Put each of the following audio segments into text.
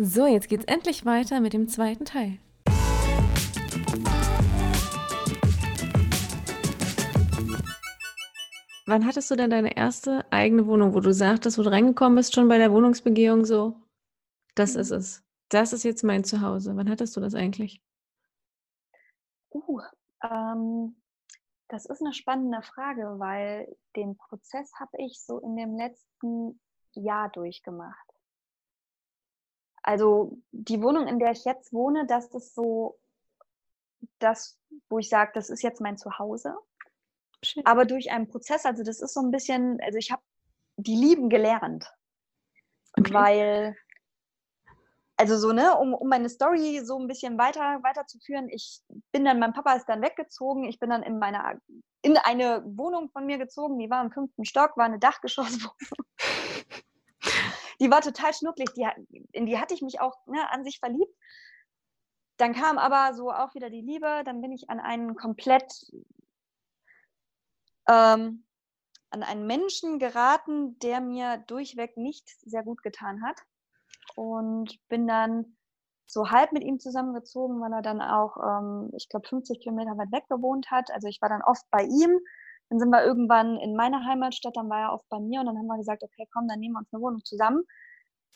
So, jetzt geht's endlich weiter mit dem zweiten Teil. Wann hattest du denn deine erste eigene Wohnung, wo du sagtest, wo du reingekommen bist, schon bei der Wohnungsbegehung so, das ist es. Das ist jetzt mein Zuhause. Wann hattest du das eigentlich? Uh, ähm, das ist 'ne spannende Frage, weil den Prozess habe ich so in dem letzten Jahr durchgemacht. Also, die Wohnung, in der ich jetzt wohne, das ist so das, wo ich sage, das ist jetzt mein Zuhause. Schön. Aber durch einen Prozess also, das ist so 'n bisschen also, ich habe die lieben gelernt. Okay. Weil also, so, ne, um um meine Story so 'n bisschen weiter weiterzuführen, ich bin dann mein Papa ist dann weggezogen. Ich bin dann in meiner in eine Wohnung von mir gezogen, die war im 5. Stock, war 'ne Dachgeschosswohnung. Die war total schnucklig, die in die hatte ich mich auch, ne, an sich verliebt. Dann kam aber so auch wieder die Liebe, dann bin ich an einen komplett ähm, an einen Menschen geraten, der mir durchweg nicht sehr gut getan hat und bin dann so halb mit ihm zusammengezogen, weil er dann auch, ähm, ich glaube, 50 Kilometer weit weg gewohnt hat. Also, ich war dann oft bei ihm. Dann sind wir irgendwann in meine Heimatstadt, dann war er oft bei mir und dann haben wir gesagt: „Okay, komm, dann nehmen wir uns 'ne Wohnung zusammen.“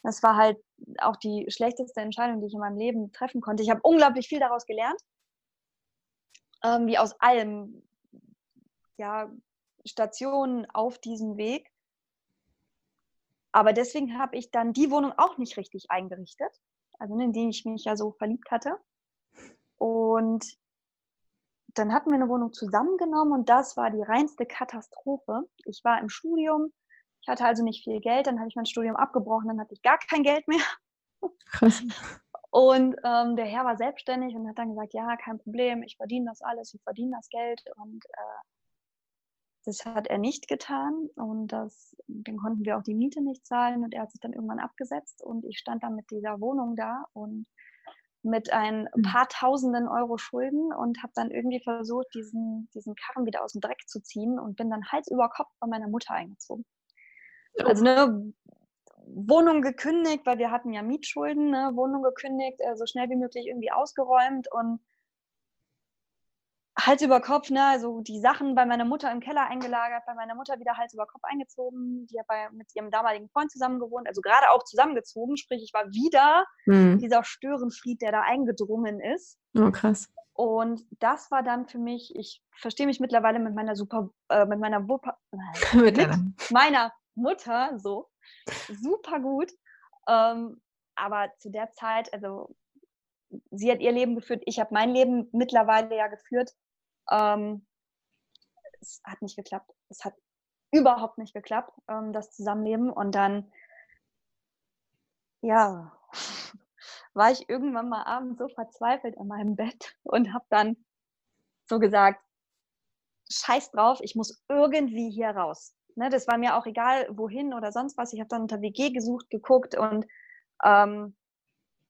Das war halt auch die schlechteste Entscheidung, die ich in meinem Leben treffen konnte. Ich habe unglaublich viel daraus gelernt. Ähm, wie aus allem. Ja, Stationen auf diesem Weg. Aber deswegen habe ich dann die Wohnung auch nicht richtig eingerichtet, also, ne, in die ich mich ja so verliebt hatte. Und dann hatten wir 'ne Wohnung zusammen genommen und das war die reinste Katastrophe. Ich war im Studium, ich hatte also nicht viel Geld, dann habe ich mein Studium abgebrochen, dann hatte ich gar kein Geld mehr. Krass. Und, ähm, der Herr war selbstständig und hat dann gesagt: „Ja, kein Problem, ich verdiene das alles, ich verdiene das Geld.“ Und, äh das hat er nicht getan und das dann konnten wir auch die Miete nicht zahlen und er hat sich dann irgendwann abgesetzt und ich stand dann mit dieser Wohnung da und mit ein Mhm. paar Tausenden Euro Schulden und habe dann irgendwie versucht, diesen diesen Karren wieder aus'm Dreck zu ziehen und bin dann Hals über Kopf bei meiner Mutter eingezogen. Also, ne, Wohnung gekündigt, weil wir hatten ja Mietschulden, ne? Wohnung gekündigt, äh, so schnell wie möglich irgendwie ausgeräumt und Hals über Kopf, ne, also, die Sachen bei meiner Mutter im Keller eingelagert, bei meiner Mutter wieder Hals über Kopf eingezogen. Die hat bei mit ihrem damaligen Freund zusammen gewohnt, also, grade auch zusammengezogen, sprich, ich war wieder Mhm. dieser Störenfried, der da eingedrungen ist. Oh, krass. Und das war dann für mich ich verstehe mich mittlerweile mit meiner super äh, mit meiner Wupper Mit mit meiner Mutter so super gut. Ähm, aber zu der Zeit also, sie hat ihr Leben geführt, ich habe mein Leben mittlerweile ja geführt. Ähm, es hat nicht geklappt. Es hat überhaupt nicht geklappt, ähm, das Zusammenleben und dann ja, war ich irgendwann mal abends so verzweifelt an meinem Bett und habe dann so gesagt: „Scheiß drauf, ich muss irgendwie hier raus.“ Ne, das war mir auch egal, wohin oder sonst was. Ich habe dann unter WG gesucht, geguckt und, ähm,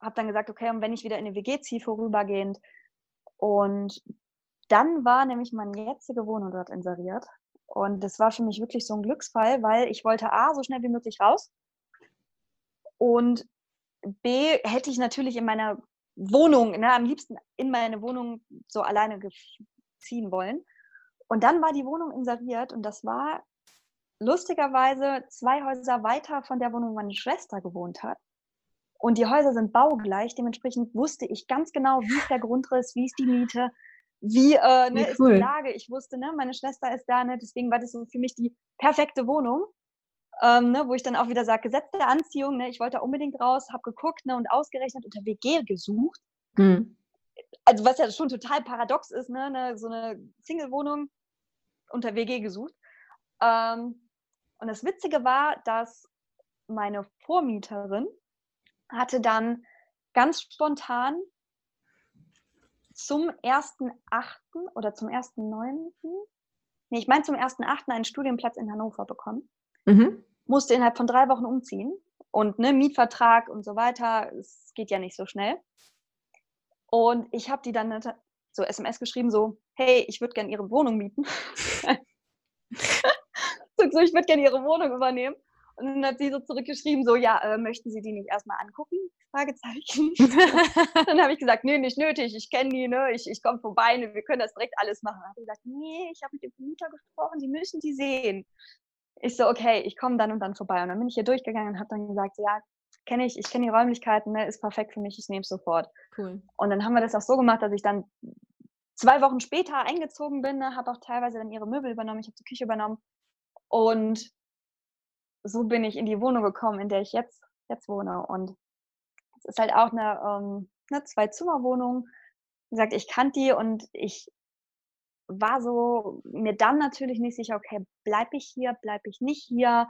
habe dann gesagt: „Okay, und wenn ich wieder in 'ne WG ziehe vorübergehend“ und dann war nämlich meine jetzige Wohnung dort inseriert und das war für mich wirklich so 'n Glücksfall, weil ich wollte A, so schnell wie möglich raus und B, hätte ich natürlich in meiner Wohnung, ne, am liebsten in meine Wohnung so alleine ziehen wollen. Und dann war die Wohnung inseriert und das war lustigerweise 2 Häuser weiter von der Wohnung, wo meine Schwester gewohnt hat. Und die Häuser sind baugleich, dementsprechend wusste ich ganz genau, wie ist der Grundriss, wie ist die Miete, wie, äh, Wie ne, ist die. Lage. Ich wusste, ne, meine Schwester ist da, ne, deswegen war das so für mich die perfekte Wohnung, ähm, ne, wo ich dann auch wieder sage, Gesetz der Anziehung, ne? Ich wollte da unbedingt raus, habe geguckt, ne, und ausgerechnet unter WG gesucht. Mhm. Also, was ja schon total paradox ist, ne, 'ne so 'ne Single-Wohnung unter WG gesucht. Ähm, und das Witzige war, dass meine Vormieterin hatte dann ganz spontan zum 1.8. oder zum 1.9. ne, ich meine zum 1.8. einen Studienplatz in Hannover bekommen. Mhm. Musste innerhalb von 3 Wochen umziehen und, ne, Mietvertrag und so weiter, es geht ja nicht so schnell. Und ich habe die dann so SMS geschrieben, so: „Hey, ich würde gern Ihre Wohnung mieten.“ So so: „Ich würde gerne Ihre Wohnung übernehmen.“ Und dann hat sie so zurückgeschrieben, so, ja, äh, möchten Sie die nicht erstmal angucken? Fragezeichen. dann habe ich gesagt, nee, nicht nötig, ich kenne die, ne? ich, ich komme vorbei, ne? wir können das direkt alles machen. Dann hat sie gesagt, nee, ich habe mit dem Vermieter gesprochen, die müssen die sehen. Ich so, okay, ich komme dann und dann vorbei. Und dann bin ich hier durchgegangen und habe dann gesagt, ja, kenne ich, ich kenne die Räumlichkeiten, ne, ist perfekt für mich, ich nehme es sofort. Cool. Und dann haben wir das auch so gemacht, dass ich dann zwei Wochen später eingezogen bin, ne, habe auch teilweise dann ihre Möbel übernommen, ich habe die Küche übernommen und so bin ich in die Wohnung gekommen, in der ich jetzt, jetzt wohne. Und es ist halt auch eine, ähm, eine Zwei-Zimmer-Wohnung. Wie gesagt, ich kannte die und ich war so mir dann natürlich nicht sicher, okay, bleibe ich hier, bleibe ich nicht hier?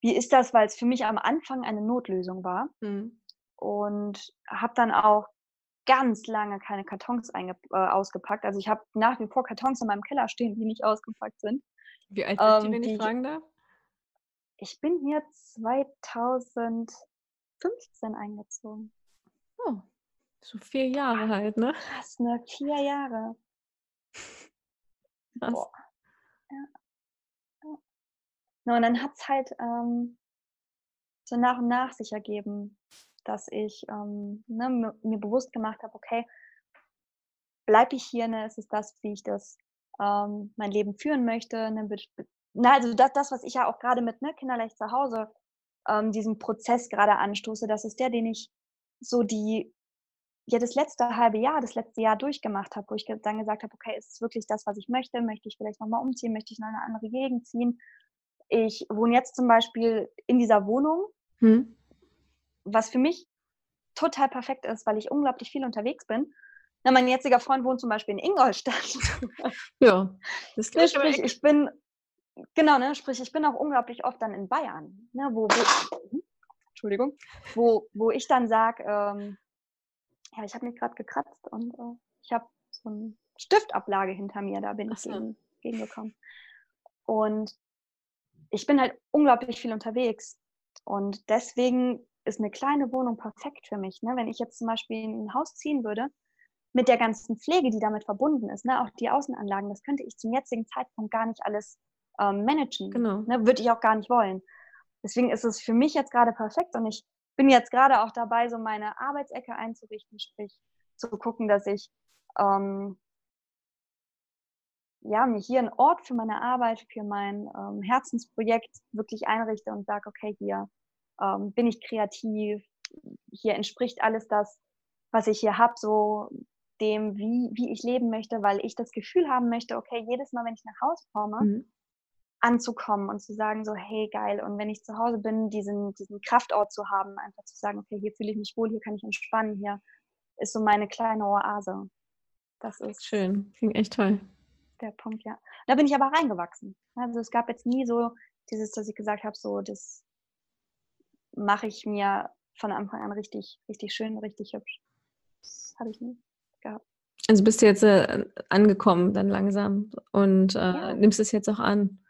wie ist das, weil es für mich am Anfang eine Notlösung war. Mhm. Und habe dann auch ganz lange keine Kartons äh, ausgepackt. Also ich habe nach wie vor Kartons in meinem Keller stehen, die nicht ausgepackt sind. Wie alt sind ähm, die, wenn ich fragen darf? Ich bin hier 2015 eingezogen. Oh, so vier Jahre halt, ne? Krass, ne? Vier Jahre. Krass. Boah. Ne, und dann hat es halt ähm, so nach und nach sich ergeben, dass ich ähm, ne, mir bewusst gemacht habe, okay, bleibe ich hier, ne, ist es das, wie ich das ähm, mein Leben führen möchte. Ne, na, also das, das, was ich ja auch gerade mit ne, Kinderleicht zu Hause, ähm, diesen Prozess gerade anstoße, das ist der, den ich so die, ja, das letzte halbe Jahr, das letzte Jahr durchgemacht habe, wo ich dann gesagt habe, okay, ist es wirklich das, was ich möchte? Möchte ich vielleicht nochmal umziehen? Möchte ich in eine andere Gegend ziehen? ich wohne jetzt zum Beispiel in dieser Wohnung, hm. was für mich total perfekt ist, weil ich unglaublich viel unterwegs bin. Na, mein jetziger Freund wohnt zum Beispiel in Ingolstadt. Ja, das ne, sprich, ich bin genau, ne, sprich, ich bin auch unglaublich oft dann in Bayern, ne, wo, wo Entschuldigung, wo, wo ich dann sage, ähm, ja, ich habe mich gerade gekratzt und äh, ich habe so eine Stiftablage hinter mir, da bin ich so. gegen, gegengekommen. Und ich bin halt unglaublich viel unterwegs. Und deswegen ist eine kleine Wohnung perfekt für mich. Ne? Wenn ich jetzt zum Beispiel in ein Haus ziehen würde, mit der ganzen Pflege, die damit verbunden ist, ne? auch die Außenanlagen, das könnte ich zum jetzigen Zeitpunkt gar nicht alles ähm, managen. Genau. Ne? Würde ich auch gar nicht wollen. Deswegen ist es für mich jetzt gerade perfekt und ich bin jetzt gerade auch dabei, so meine Arbeitsecke einzurichten, sprich zu gucken, dass ich ähm, ja, mir hier einen Ort für meine Arbeit, für mein ähm, Herzensprojekt wirklich einrichte und sage, okay, hier ähm, bin ich kreativ, hier entspricht alles das, was ich hier habe, so dem, wie, wie ich leben möchte, weil ich das Gefühl haben möchte, okay, jedes Mal, wenn ich nach Hause komme, mhm. Anzukommen und zu sagen, so, hey, geil, und wenn ich zu Hause bin, diesen, diesen Kraftort zu haben, einfach zu sagen, okay, hier fühle ich mich wohl, hier kann ich entspannen, hier ist so meine kleine Oase. Das ist schön, klingt echt toll der Punkt, ja. Da bin ich aber reingewachsen. Also es gab jetzt nie so dieses, dass ich gesagt habe, so das mache ich mir von Anfang an richtig, richtig schön, richtig hübsch. Das habe ich nie gehabt. Also bist du jetzt äh, angekommen dann langsam und äh, ja. nimmst es jetzt auch an.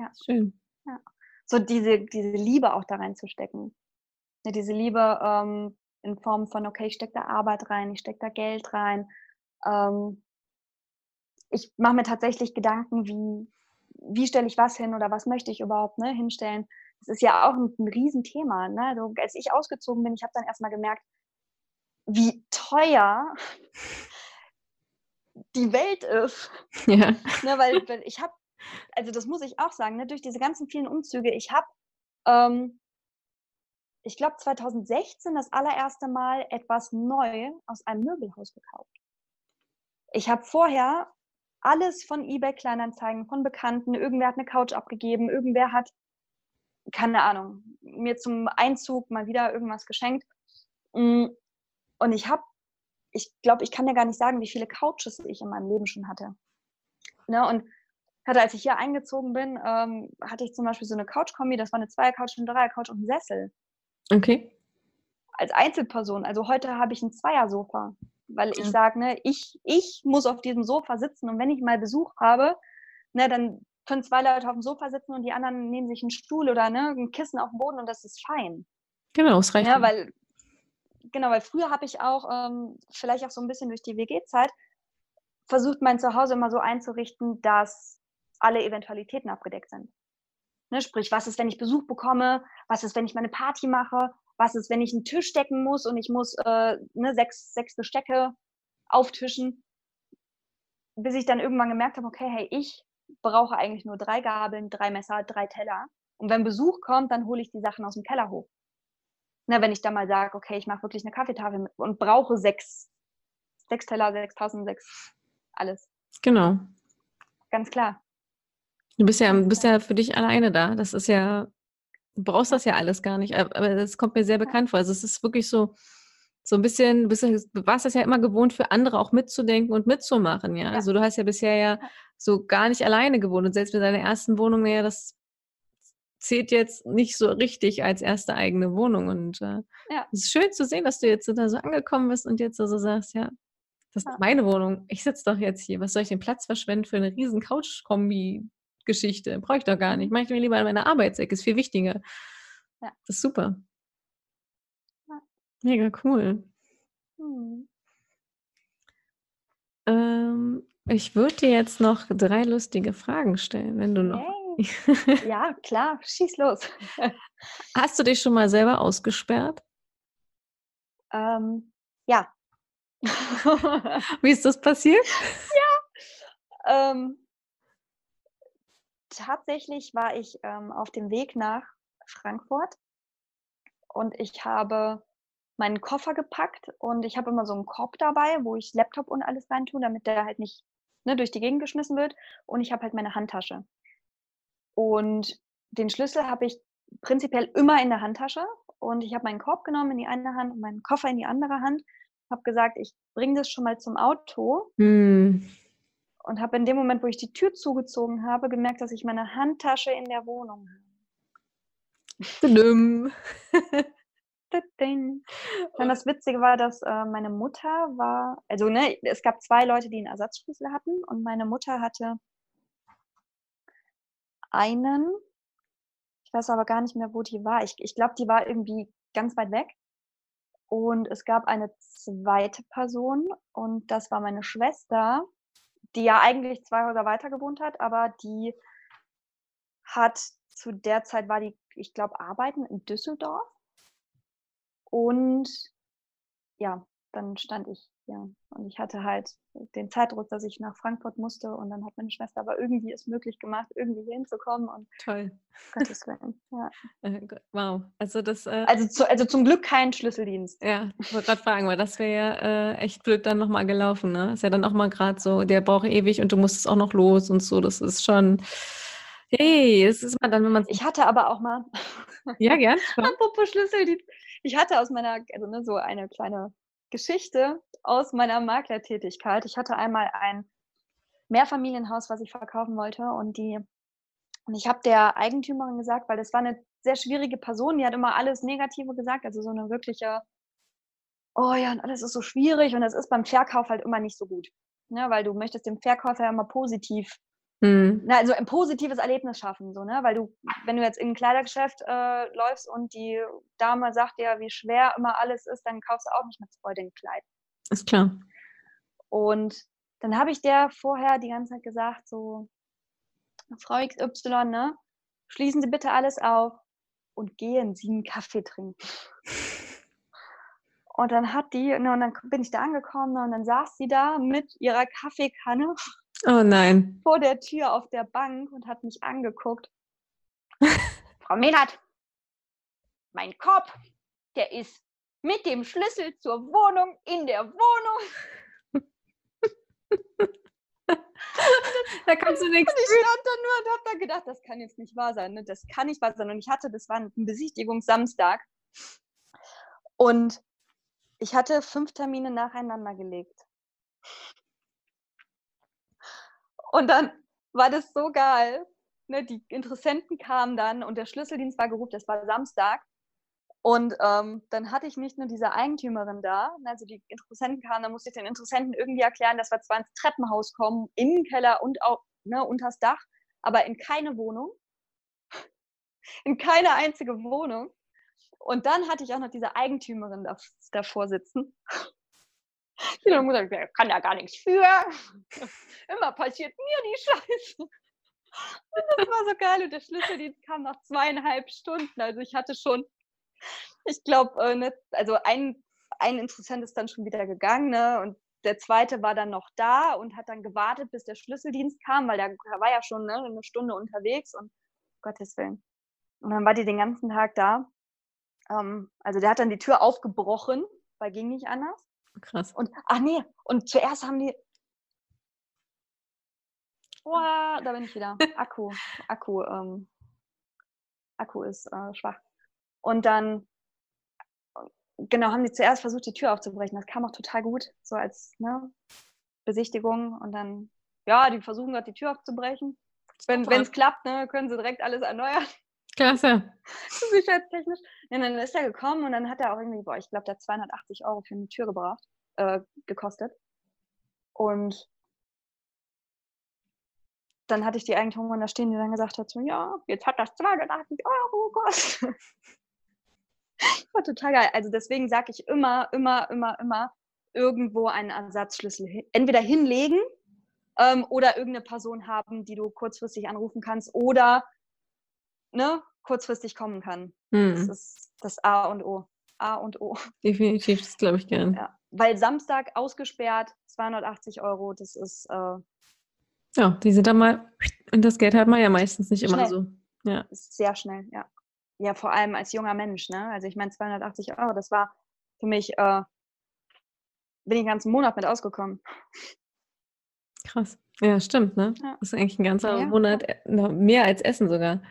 Ja. Schön. Ja. So diese, diese Liebe auch da reinzustecken. Ja, diese Liebe ähm, in Form von, okay, ich stecke da Arbeit rein, ich stecke da Geld rein. Ähm, ich mache mir tatsächlich Gedanken, wie, wie stelle ich was hin oder was möchte ich überhaupt ne, hinstellen. Das ist ja auch ein, ein Riesenthema. Ne? Also, als ich ausgezogen bin, ich habe dann erstmal gemerkt, wie teuer die Welt ist. Ja. Ne, weil, weil ich habe, also das muss ich auch sagen, ne, durch diese ganzen vielen Umzüge, ich habe, ähm, ich glaube 2016 das allererste Mal etwas neu aus einem Möbelhaus gekauft. Ich habe vorher alles von eBay Kleinanzeigen, von Bekannten. Irgendwer hat eine Couch abgegeben, irgendwer hat, keine Ahnung, mir zum Einzug mal wieder irgendwas geschenkt. Mm, und ich habe, ich glaube, ich kann dir gar nicht sagen, wie viele Couches ich in meinem Leben schon hatte. Ne? Und hatte, als ich hier eingezogen bin, ähm, hatte ich zum Beispiel so eine Couch-Kombi, das war eine Zweier-Couch, eine Dreier-Couch und ein Sessel. Okay. Als Einzelperson. Also heute habe ich ein Zweiersofa weil ich sage, ne, ich, ich muss auf diesem Sofa sitzen und wenn ich mal Besuch habe, ne, dann können zwei Leute auf dem Sofa sitzen und die anderen nehmen sich einen Stuhl oder ne, ein Kissen auf dem Boden und das ist fein. Genau, es reicht. Ja, weil, genau, weil früher habe ich auch, ähm, vielleicht auch so ein bisschen durch die WG-Zeit, versucht, mein Zuhause immer so einzurichten, dass alle Eventualitäten abgedeckt sind. Ne, sprich, was ist, wenn ich Besuch bekomme? Was ist, wenn ich meine Party mache? Was ist, wenn ich einen Tisch decken muss und ich muss äh, ne, sechs, sechs Bestecke auftischen? Bis ich dann irgendwann gemerkt habe, okay, hey, ich brauche eigentlich nur drei Gabeln, drei Messer, drei Teller. Und wenn Besuch kommt, dann hole ich die Sachen aus dem Keller hoch. Na, wenn ich dann mal sage, okay, ich mache wirklich eine Kaffeetafel und brauche sechs, sechs Teller, sechs Tassen, sechs, alles. Genau. Ganz klar. Du bist ja, bist ja für dich alleine da. Das ist ja, du brauchst das ja alles gar nicht. Aber das kommt mir sehr bekannt vor. Also es ist wirklich so, so ein bisschen, du warst das ja immer gewohnt, für andere auch mitzudenken und mitzumachen, ja. Also du hast ja bisher ja so gar nicht alleine gewohnt. Und selbst mit deiner ersten Wohnung, naja, das zählt jetzt nicht so richtig als erste eigene Wohnung. Und äh, ja. es ist schön zu sehen, dass du jetzt da so angekommen bist und jetzt so sagst, ja, das ist ja. meine Wohnung. Ich sitze doch jetzt hier. Was soll ich den Platz verschwenden für eine riesen Couch-Kombi? Geschichte. Brauche ich doch gar nicht. Mache ich mir lieber an meiner Arbeitsecke. Ist viel wichtiger. Ja. Das ist super. Ja. Mega cool. Hm. Ähm, ich würde dir jetzt noch drei lustige Fragen stellen, wenn du noch. Hey. ja, klar, schieß los. Hast du dich schon mal selber ausgesperrt? Ähm, ja. Wie ist das passiert? Ja. Ähm, tatsächlich war ich ähm, auf dem Weg nach Frankfurt und ich habe meinen Koffer gepackt und ich habe immer so einen Korb dabei, wo ich Laptop und alles rein tue, damit der halt nicht ne, durch die Gegend geschmissen wird. Und ich habe halt meine Handtasche. Und den Schlüssel habe ich prinzipiell immer in der Handtasche. Und ich habe meinen Korb genommen in die eine Hand und meinen Koffer in die andere Hand. Habe gesagt, ich bringe das schon mal zum Auto. Hm und habe in dem Moment, wo ich die Tür zugezogen habe, gemerkt, dass ich meine Handtasche in der Wohnung habe. Dann das Witzige war, dass äh, meine Mutter war, also ne, es gab zwei Leute, die einen Ersatzschlüssel hatten und meine Mutter hatte einen, ich weiß aber gar nicht mehr, wo die war. Ich, ich glaube, die war irgendwie ganz weit weg. Und es gab eine zweite Person und das war meine Schwester, die ja eigentlich zwei Häuser weiter gewohnt hat, aber die hat zu der Zeit war die, ich glaube, arbeiten in Düsseldorf. Und ja, dann stand ich ja. Und ich hatte halt den Zeitdruck, dass ich nach Frankfurt musste und dann hat meine Schwester aber irgendwie es möglich gemacht, irgendwie hier hinzukommen und toll. Gottes Willen. Ja. Äh, wow. Also das äh, also, zu, also zum Glück kein Schlüsseldienst. Ja, ich wollte gerade fragen, weil das wäre ja äh, echt blöd dann nochmal gelaufen, ne? Ist ja dann auch mal gerade so, der braucht ewig und du musst es auch noch los und so. Das ist schon. Hey, es ist mal dann, wenn man. Ich hatte aber auch mal. Ja, gern. Apropos Schlüsseldienst. Ich hatte aus meiner, also ne, so eine kleine Geschichte aus meiner Maklertätigkeit. Ich hatte einmal ein Mehrfamilienhaus, was ich verkaufen wollte und die und ich habe der Eigentümerin gesagt, weil das war eine sehr schwierige Person, die hat immer alles Negative gesagt, also so eine wirkliche, oh ja, und alles ist so schwierig und das ist beim Verkauf halt immer nicht so gut, ne, weil du möchtest dem Verkäufer ja immer positiv Mhm. Na, also ein positives Erlebnis schaffen, so, ne? Weil du, wenn du jetzt in ein Kleidergeschäft äh, läufst und die Dame sagt dir, wie schwer immer alles ist, dann kaufst du auch nicht mit Freude ein Kleid. Ist klar. Und dann habe ich der vorher die ganze Zeit gesagt, so, Frau XY, ne? Schließen Sie bitte alles auf und gehen Sie einen Kaffee trinken. Und dann hat die, ne, und dann bin ich da angekommen ne, und dann saß sie da mit ihrer Kaffeekanne Oh nein. Vor der Tür auf der Bank und hat mich angeguckt. Frau Mehnert, mein Korb, der ist mit dem Schlüssel zur Wohnung in der Wohnung. da kannst du nichts. Und ich stand da nur und hab da gedacht, das kann jetzt nicht wahr sein. Ne? Das kann nicht wahr sein. Und ich hatte, das war ein Besichtigungssamstag. Und ich hatte fünf Termine nacheinander gelegt. Und dann war das so geil. Ne, die Interessenten kamen dann und der Schlüsseldienst war gerufen, das war Samstag. Und ähm, dann hatte ich nicht nur diese Eigentümerin da, ne, also die Interessenten kamen, dann musste ich den Interessenten irgendwie erklären, dass wir zwar ins Treppenhaus kommen, in den Keller und auch ne, unters Dach, aber in keine Wohnung. in keine einzige Wohnung. Und dann hatte ich auch noch diese Eigentümerin davor sitzen. Die haben gesagt, der kann da gar nichts für. Immer passiert mir die Scheiße. Und das war so geil. Und der Schlüsseldienst kam nach zweieinhalb Stunden. Also ich hatte schon, ich glaube, äh, ne, also ein, ein Interessent ist dann schon wieder gegangen, ne? Und der zweite war dann noch da und hat dann gewartet, bis der Schlüsseldienst kam, weil der war ja schon ne, eine Stunde unterwegs und Gottes Willen. Und dann war die den ganzen Tag da. Ähm, also der hat dann die Tür aufgebrochen, weil ging nicht anders. Krass. Und ach nee, und zuerst haben die. Oh, da bin ich wieder. Akku, Akku, ähm, Akku ist äh, schwach. Und dann genau, haben die zuerst versucht, die Tür aufzubrechen. Das kam auch total gut, so als ne, Besichtigung. Und dann, ja, die versuchen gerade die Tür aufzubrechen. Wenn es klappt, ne, können sie direkt alles erneuern. Klasse. Sicherheitstechnisch. Ja, dann ist er gekommen und dann hat er auch irgendwie, boah, ich glaube, der hat 280 Euro für eine Tür gebracht, äh, gekostet. Und dann hatte ich die Eigentümerin da stehen, die dann gesagt hat, so, ja, jetzt hat das 280 Euro gekostet. war total geil. Also deswegen sage ich immer, immer, immer, immer irgendwo einen Ersatzschlüssel hin, entweder hinlegen ähm, oder irgendeine Person haben, die du kurzfristig anrufen kannst oder ne, kurzfristig kommen kann. Hm. Das ist das A und O. A und O. Definitiv, das glaube ich gern. Ja, weil Samstag ausgesperrt, 280 Euro, das ist. Äh, ja, die sind dann mal. Und das Geld hat man ja meistens nicht schnell. immer so. Ja. Sehr schnell, ja ja, vor allem als junger Mensch, ne? Also ich meine 280 Euro, das war für mich, äh, bin ich den ganzen Monat mit ausgekommen. Krass. Ja, stimmt, ne? Ja. Das ist eigentlich ein ganzer ja, Monat, ja. Äh, mehr als Essen sogar.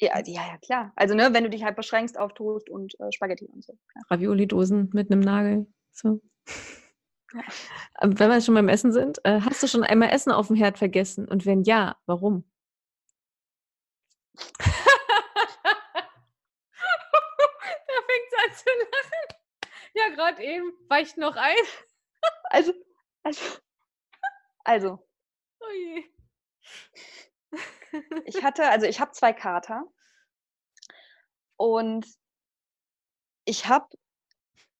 Ja, ja, ja, klar. Also, ne, wenn du dich halt beschränkst auf Toast und äh, Spaghetti und so. Ravioli-Dosen mit einem Nagel. So. Wenn wir schon beim Essen sind, äh, hast du schon einmal Essen auf dem Herd vergessen? Und wenn ja, warum? zu lachen. Ja, gerade eben weicht noch ein. Also, also, also. Oh je. Ich hatte, also ich habe zwei Kater und ich habe,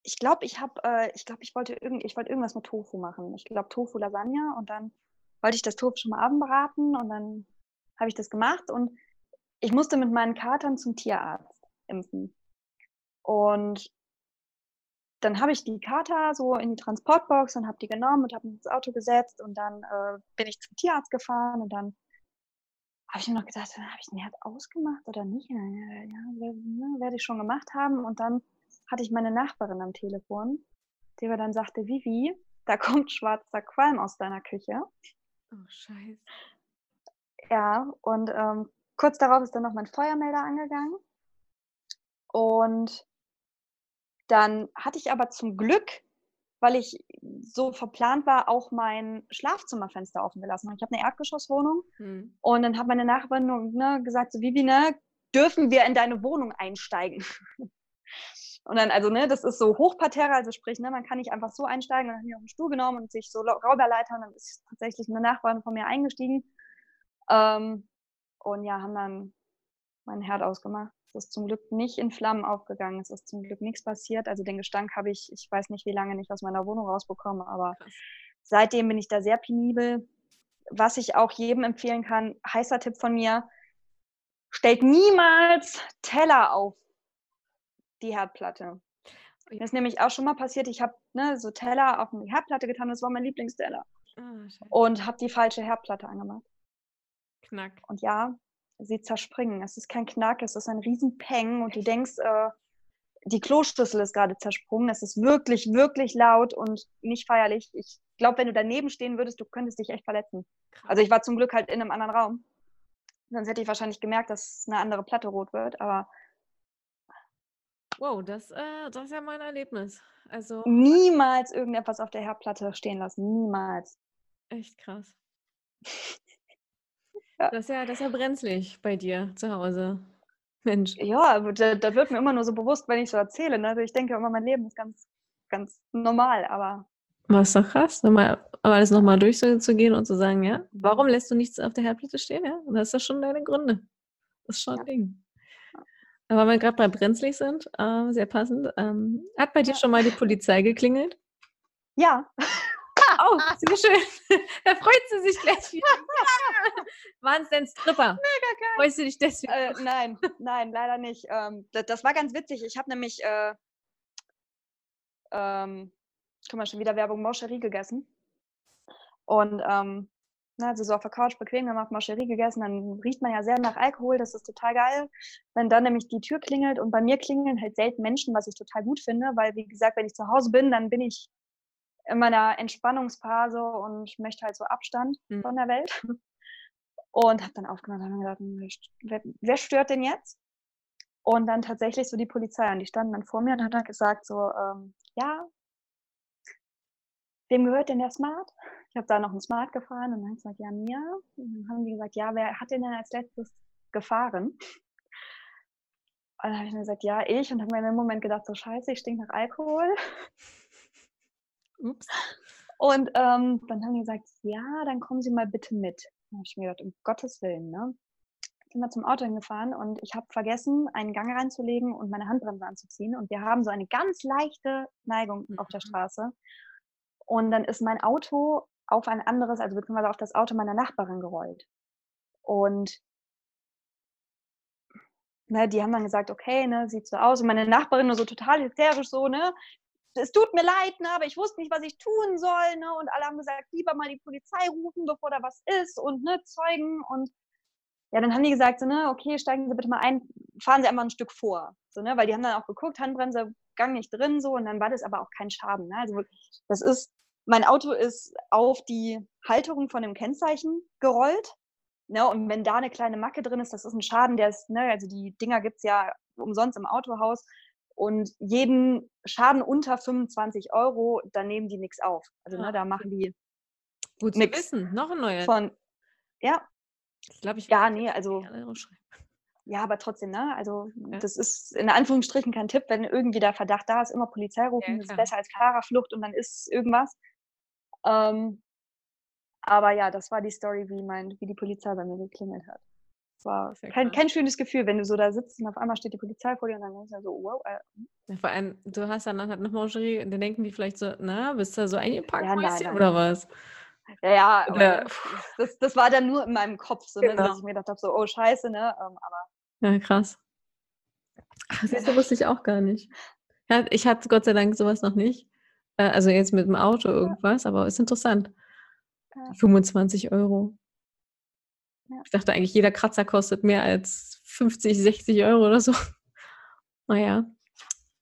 ich glaube, ich habe, äh, ich glaube, ich wollte irgend, ich wollte irgendwas mit Tofu machen. Ich glaube Tofu Lasagne und dann wollte ich das Tofu schon mal abendbraten und dann habe ich das gemacht und ich musste mit meinen Katern zum Tierarzt impfen. Und dann habe ich die Kater so in die Transportbox und habe die genommen und habe mich ins Auto gesetzt und dann äh, bin ich zum Tierarzt gefahren und dann habe ich mir noch gedacht, habe ich den Herd ausgemacht oder nicht? Ja, ja, ne, werde ich schon gemacht haben. Und dann hatte ich meine Nachbarin am Telefon, die mir dann sagte, Vivi, da kommt schwarzer Qualm aus deiner Küche. Oh, scheiße. Ja, und ähm, kurz darauf ist dann noch mein Feuermelder angegangen. Und dann hatte ich aber zum Glück, weil ich so verplant war, auch mein Schlafzimmerfenster offen gelassen. Ich habe eine Erdgeschosswohnung hm. und dann hat meine Nachbarin ne, gesagt, so Vivi, ne, dürfen wir in deine Wohnung einsteigen? Und dann, also, ne, das ist so Hochparterre, also sprich, ne, man kann nicht einfach so einsteigen. dann haben die auf den Stuhl genommen und sich so Rauberleitern, dann ist tatsächlich eine Nachbarin von mir eingestiegen. Ähm, und ja, haben dann meinen Herd ausgemacht. Ist zum Glück nicht in Flammen aufgegangen. Es ist zum Glück nichts passiert. Also den Gestank habe ich, ich weiß nicht wie lange, nicht aus meiner Wohnung rausbekommen, aber seitdem bin ich da sehr penibel. Was ich auch jedem empfehlen kann, heißer Tipp von mir, stellt niemals Teller auf die Herdplatte. Das ist nämlich auch schon mal passiert. Ich habe ne, so Teller auf die Herdplatte getan. Das war mein Lieblingsteller. Oh, und habe die falsche Herdplatte angemacht. Knack. Und ja, sie zerspringen. Es ist kein Knack, es ist ein Riesenpeng und du denkst, äh, die Kloschüssel ist gerade zersprungen. Es ist wirklich, wirklich laut und nicht feierlich. Ich glaube, wenn du daneben stehen würdest, du könntest dich echt verletzen. Also ich war zum Glück halt in einem anderen Raum. Sonst hätte ich wahrscheinlich gemerkt, dass eine andere Platte rot wird, aber. Wow, das, äh, das ist ja mein Erlebnis. Also. Niemals irgendetwas auf der Herdplatte stehen lassen. Niemals. Echt krass. Ja. Das, ist ja, das ist ja brenzlig bei dir zu Hause. Mensch. Ja, da, da wird mir immer nur so bewusst, wenn ich so erzähle. Ne? Also ich denke immer, mein Leben ist ganz, ganz normal, aber. Was doch krass, nochmal, alles nochmal durchzugehen und zu sagen, ja, warum lässt du nichts auf der Herdplatte stehen? Ja, und das ist ja schon deine Gründe. Das ist schon ein Ding. Aber wenn wir gerade bei brenzlig sind, äh, sehr passend, ähm, hat bei dir schon mal die Polizei geklingelt? Ja. Oh, sehr schön. da freut sie sich gleich wieder. Waren es denn Stripper? Mega geil. Freust du dich deswegen? Äh, nein, nein, leider nicht. Ähm, das, das, war ganz witzig. Ich habe nämlich, äh, ähm, guck mal, schon wieder Werbung Moscherie gegessen. Und ähm, na, also so auf der Couch bequem gemacht, Moscherie gegessen, dann riecht man ja sehr nach Alkohol, das ist total geil. Wenn dann nämlich die Tür klingelt und bei mir klingeln halt selten Menschen, was ich total gut finde, weil wie gesagt, wenn ich zu Hause bin, dann bin ich in meiner Entspannungsphase und möchte halt so Abstand mhm. von der Welt. Und habe dann aufgemacht und gedacht, wer, wer, stört denn jetzt? Und dann tatsächlich so die Polizei und die standen dann vor mir und hat dann gesagt so, ähm, ja, wem gehört denn der Smart? Ich habe da noch einen Smart gefahren und dann habe ich gesagt, ja, mir. Und dann haben die gesagt, ja, wer hat den denn als letztes gefahren? Und dann habe ich dann gesagt, ja, ich. Und habe mir in dem Moment gedacht, so scheiße, ich stink nach Alkohol. Ups. Und ähm, dann haben die gesagt, ja, dann kommen Sie mal bitte mit. Habe ich mir gedacht, um Gottes Willen, ne? Sind wir zum Auto hingefahren und ich habe vergessen, einen Gang reinzulegen und meine Handbremse anzuziehen. Und wir haben so eine ganz leichte Neigung auf der mhm. Straße. Und dann ist mein Auto auf ein anderes, also beziehungsweise auf das Auto meiner Nachbarin gerollt. Und ne, die haben dann gesagt, okay, ne, sieht so aus. Und meine Nachbarin nur so total hysterisch so, ne, es tut mir leid, ne, aber ich wusste nicht, was ich tun soll, ne, und alle haben gesagt, lieber mal die Polizei rufen, bevor da was ist und, ne, Zeugen und ja, dann haben die gesagt, so, ne, okay, steigen Sie bitte mal ein, fahren Sie einmal ein Stück vor, so, ne, weil die haben dann auch geguckt, Handbremse, Gang nicht drin, so, und dann war das aber auch kein Schaden, ne, also das ist mein Auto ist auf die Halterung von dem Kennzeichen gerollt. Ne, und wenn da eine kleine Macke drin ist, das ist ein Schaden, der ist, ne, also die Dinger gibt es ja umsonst im Autohaus. Und jeden Schaden unter 25 Euro, da nehmen die nichts auf. Also ne, ah, da machen die Gut zu wissen, noch ein neuer. Von, ja. Ich glaube, ich Ja, nee, also. Ja, aber trotzdem, ne? Also, ja. das ist in Anführungsstrichen kein Tipp, wenn irgendwie der Verdacht da ist, immer Polizei rufen, ja, das ist besser als Fahrerflucht und dann ist irgendwas. Ähm, aber ja, das war die Story, wie, mein, wie die Polizei bei mir geklingelt hat. War kein, kein schönes Gefühl, wenn du so da sitzt und auf einmal steht die Polizei vor dir und dann ist ja so, wow. Äh. Hm. Ja, vor allem, du hast dann halt eine Mangerie, dann denken die vielleicht so, na, bist du so eingepackt ja, nein, nein. oder was? Ja, ja, oder, das, das war dann nur in meinem Kopf, so, ne, genau. dass ich mir gedacht habe, so, oh scheiße, ne? Ähm, aber ja, krass. Ach, das wusste ich auch gar nicht. Ja, ich hatte Gott sei Dank sowas noch nicht. Äh, also jetzt mit dem Auto irgendwas, aber ist interessant. Ja. 25 Euro. Ja. Ich dachte eigentlich, jeder Kratzer kostet mehr als 50, 60 Euro oder so. Naja.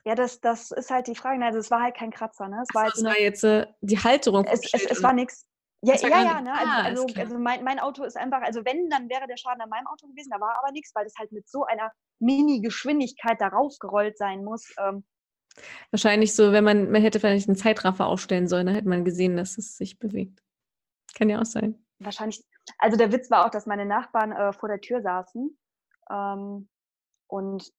Ja, das, das ist halt die Frage. Also es war halt kein Kratzer, ne? Es war, halt so, war jetzt äh, die Halterung. Es, es, es war nichts. Ja, ja, ja, ne? Also, ah, also, also mein, mein, Auto ist einfach, also wenn, dann wäre der Schaden an meinem Auto gewesen, da war aber nichts, weil das halt mit so einer Mini-Geschwindigkeit darauf gerollt sein muss. Ähm, Wahrscheinlich so, wenn man, man hätte vielleicht einen Zeitraffer aufstellen sollen, dann hätte man gesehen, dass es sich bewegt. Kann ja auch sein. Wahrscheinlich. Also der Witz war auch, dass meine Nachbarn äh, vor der Tür saßen ähm, und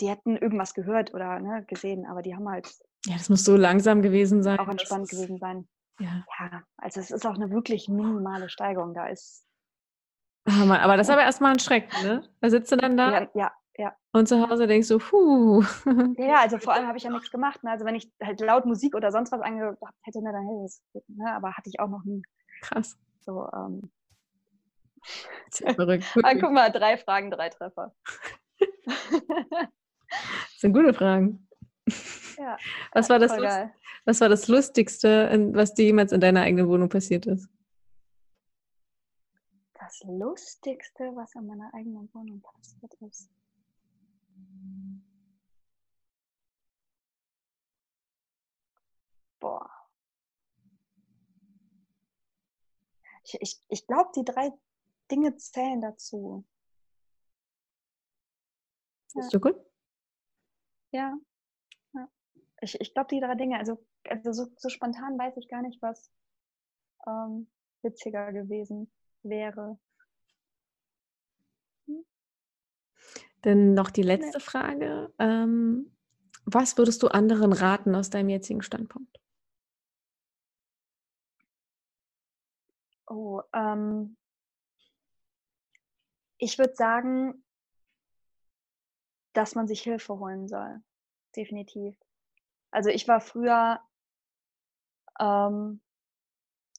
die hätten irgendwas gehört oder ne, gesehen, aber die haben halt. Ja, das muss so langsam gewesen sein. Auch entspannt gewesen sein. Ja. ja, also es ist auch eine wirklich minimale Steigerung. Da ist. Ah, Mann, aber das ist aber erstmal ein Schreck, ne? Da sitzt du dann da. Ja, ja, ja. Und zu Hause denkst du, puh. Ja, also vor allem habe ich ja nichts gemacht. Ne? Also wenn ich halt laut Musik oder sonst was angehabt hätte, ne, dann hätte es, ne? aber hatte ich auch noch nie. Krass. So, ähm. verrückt. ah, guck mal, drei Fragen, drei Treffer. das sind gute Fragen. Ja, was, war das was war das Lustigste, was dir jemals in deiner eigenen Wohnung passiert ist? Das Lustigste, was in meiner eigenen Wohnung passiert ist. Boah. Ich, ich, ich glaube, die drei Dinge zählen dazu. Ist ja. du gut? Ja. ja. Ich, ich glaube, die drei Dinge, also, also so, so, spontan weiß ich gar nicht, was ähm, witziger gewesen wäre. Dann noch die letzte nee. Frage. Ähm, was würdest du anderen raten aus deinem jetzigen Standpunkt? Oh, ähm, ich würde sagen, dass man sich Hilfe holen soll. Definitiv. Also ich war früher ähm,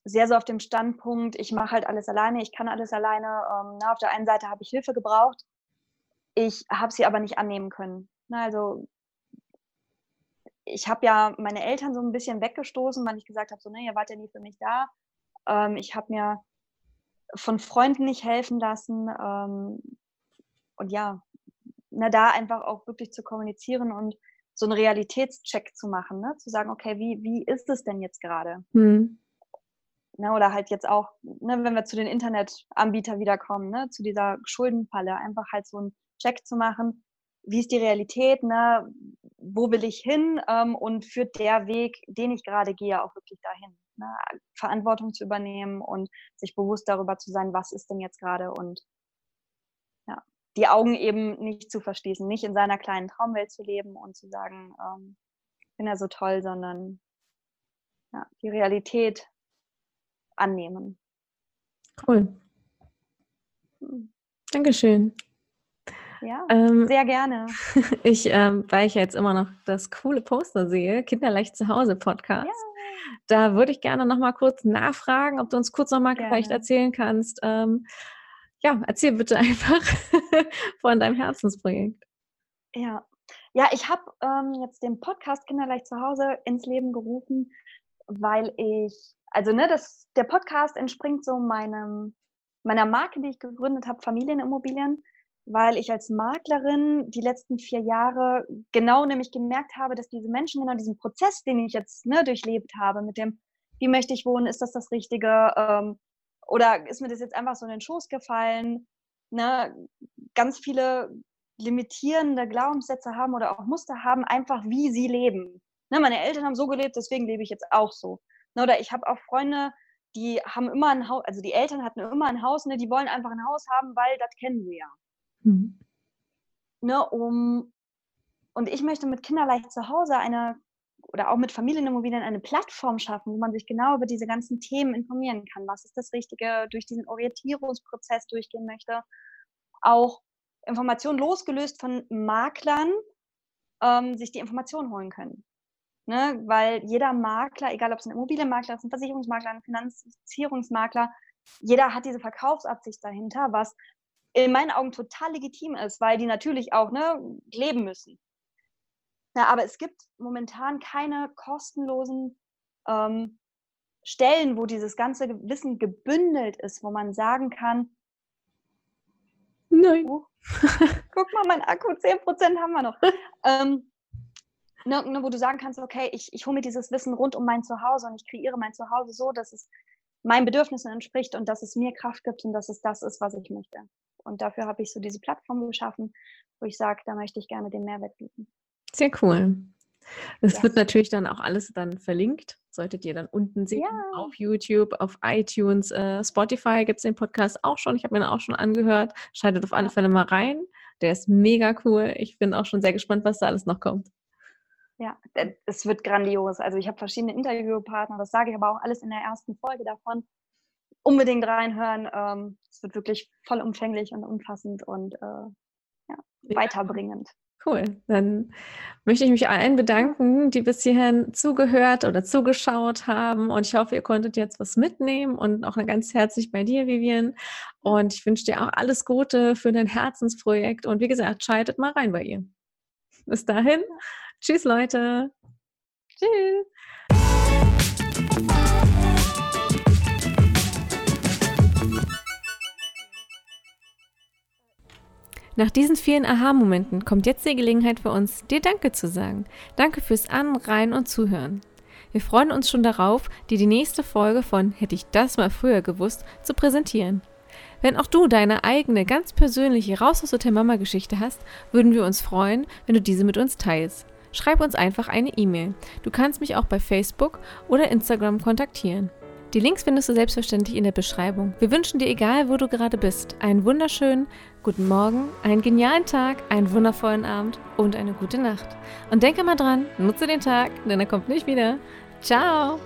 sehr so auf dem Standpunkt, ich mache halt alles alleine, ich kann alles alleine. Ähm, na, auf der einen Seite habe ich Hilfe gebraucht, ich habe sie aber nicht annehmen können. Na, also ich habe ja meine Eltern so ein bisschen weggestoßen, weil ich gesagt habe, so, ne, ihr wart ja nie für mich da. Ähm, ich habe mir von Freunden nicht helfen lassen. Ähm, und ja, na, da einfach auch wirklich zu kommunizieren und so einen Realitätscheck zu machen, ne? zu sagen, okay, wie, wie ist es denn jetzt gerade? Mhm. Ne, oder halt jetzt auch, ne, wenn wir zu den Internetanbietern wiederkommen, ne, zu dieser Schuldenfalle, einfach halt so einen Check zu machen, wie ist die Realität, ne, wo will ich hin ähm, und führt der Weg, den ich gerade gehe, auch wirklich dahin. Ne? Verantwortung zu übernehmen und sich bewusst darüber zu sein, was ist denn jetzt gerade und ja, die Augen eben nicht zu verschließen, nicht in seiner kleinen Traumwelt zu leben und zu sagen, ähm, ich bin ja so toll, sondern ja, die Realität annehmen. Cool. Hm. Dankeschön. Ja, ähm, sehr gerne. Ich, ähm, weil ich jetzt immer noch das coole Poster sehe, Kinderleicht zu Hause Podcast. Ja. Da würde ich gerne noch mal kurz nachfragen, ob du uns kurz noch mal gerne. vielleicht erzählen kannst. Ähm, ja, erzähl bitte einfach von deinem Herzensprojekt. Ja, ja, ich habe ähm, jetzt den Podcast Kinderleicht zu Hause ins Leben gerufen, weil ich, also ne, das, der Podcast entspringt so meinem, meiner Marke, die ich gegründet habe, Familienimmobilien weil ich als Maklerin die letzten vier Jahre genau nämlich gemerkt habe, dass diese Menschen genau diesen Prozess, den ich jetzt ne, durchlebt habe, mit dem, wie möchte ich wohnen, ist das das Richtige ähm, oder ist mir das jetzt einfach so in den Schoß gefallen, ne, ganz viele limitierende Glaubenssätze haben oder auch Muster haben, einfach wie sie leben. Ne, meine Eltern haben so gelebt, deswegen lebe ich jetzt auch so. Ne, oder ich habe auch Freunde, die haben immer ein Haus, also die Eltern hatten immer ein Haus, ne, die wollen einfach ein Haus haben, weil das kennen sie ja. Mhm. Ne, um, und ich möchte mit Kinderleicht zu Hause eine oder auch mit Familienimmobilien eine Plattform schaffen, wo man sich genau über diese ganzen Themen informieren kann. Was ist das Richtige, durch diesen Orientierungsprozess durchgehen möchte. Auch Informationen losgelöst von Maklern, ähm, sich die Informationen holen können. Ne? Weil jeder Makler, egal ob es ein Immobilienmakler ist, ein Versicherungsmakler, ein Finanzierungsmakler, jeder hat diese Verkaufsabsicht dahinter, was in meinen Augen total legitim ist, weil die natürlich auch ne, leben müssen. Ja, aber es gibt momentan keine kostenlosen ähm, Stellen, wo dieses ganze Wissen gebündelt ist, wo man sagen kann, Nein. Oh, guck mal, mein Akku, 10% haben wir noch. ähm, ne, ne, wo du sagen kannst, okay, ich, ich hole mir dieses Wissen rund um mein Zuhause und ich kreiere mein Zuhause so, dass es meinen Bedürfnissen entspricht und dass es mir Kraft gibt und dass es das ist, was ich möchte. Und dafür habe ich so diese Plattform geschaffen, wo ich sage, da möchte ich gerne den Mehrwert bieten. Sehr cool. Das ja. wird natürlich dann auch alles dann verlinkt. Solltet ihr dann unten sehen ja. auf YouTube, auf iTunes, äh, Spotify gibt es den Podcast auch schon. Ich habe mir den auch schon angehört. Schaltet auf alle Fälle mal rein. Der ist mega cool. Ich bin auch schon sehr gespannt, was da alles noch kommt. Ja, es wird grandios. Also ich habe verschiedene Interviewpartner, das sage ich aber auch alles in der ersten Folge davon unbedingt reinhören. Ähm, es wird wirklich vollumfänglich und umfassend und äh, ja, weiterbringend. Cool. Dann möchte ich mich allen bedanken, die bis hierhin zugehört oder zugeschaut haben. Und ich hoffe, ihr konntet jetzt was mitnehmen und auch ganz herzlich bei dir, Vivian. Und ich wünsche dir auch alles Gute für dein Herzensprojekt. Und wie gesagt, schaltet mal rein bei ihr. Bis dahin. Tschüss, Leute. Tschüss. Nach diesen vielen Aha-Momenten kommt jetzt die Gelegenheit für uns, dir Danke zu sagen. Danke fürs Anreihen und Zuhören. Wir freuen uns schon darauf, dir die nächste Folge von Hätte ich das mal früher gewusst zu präsentieren. Wenn auch du deine eigene, ganz persönliche Raus aus der Mama-Geschichte hast, würden wir uns freuen, wenn du diese mit uns teilst. Schreib uns einfach eine E-Mail. Du kannst mich auch bei Facebook oder Instagram kontaktieren. Die Links findest du selbstverständlich in der Beschreibung. Wir wünschen dir, egal wo du gerade bist, einen wunderschönen guten Morgen, einen genialen Tag, einen wundervollen Abend und eine gute Nacht. Und denke mal dran, nutze den Tag, denn er kommt nicht wieder. Ciao!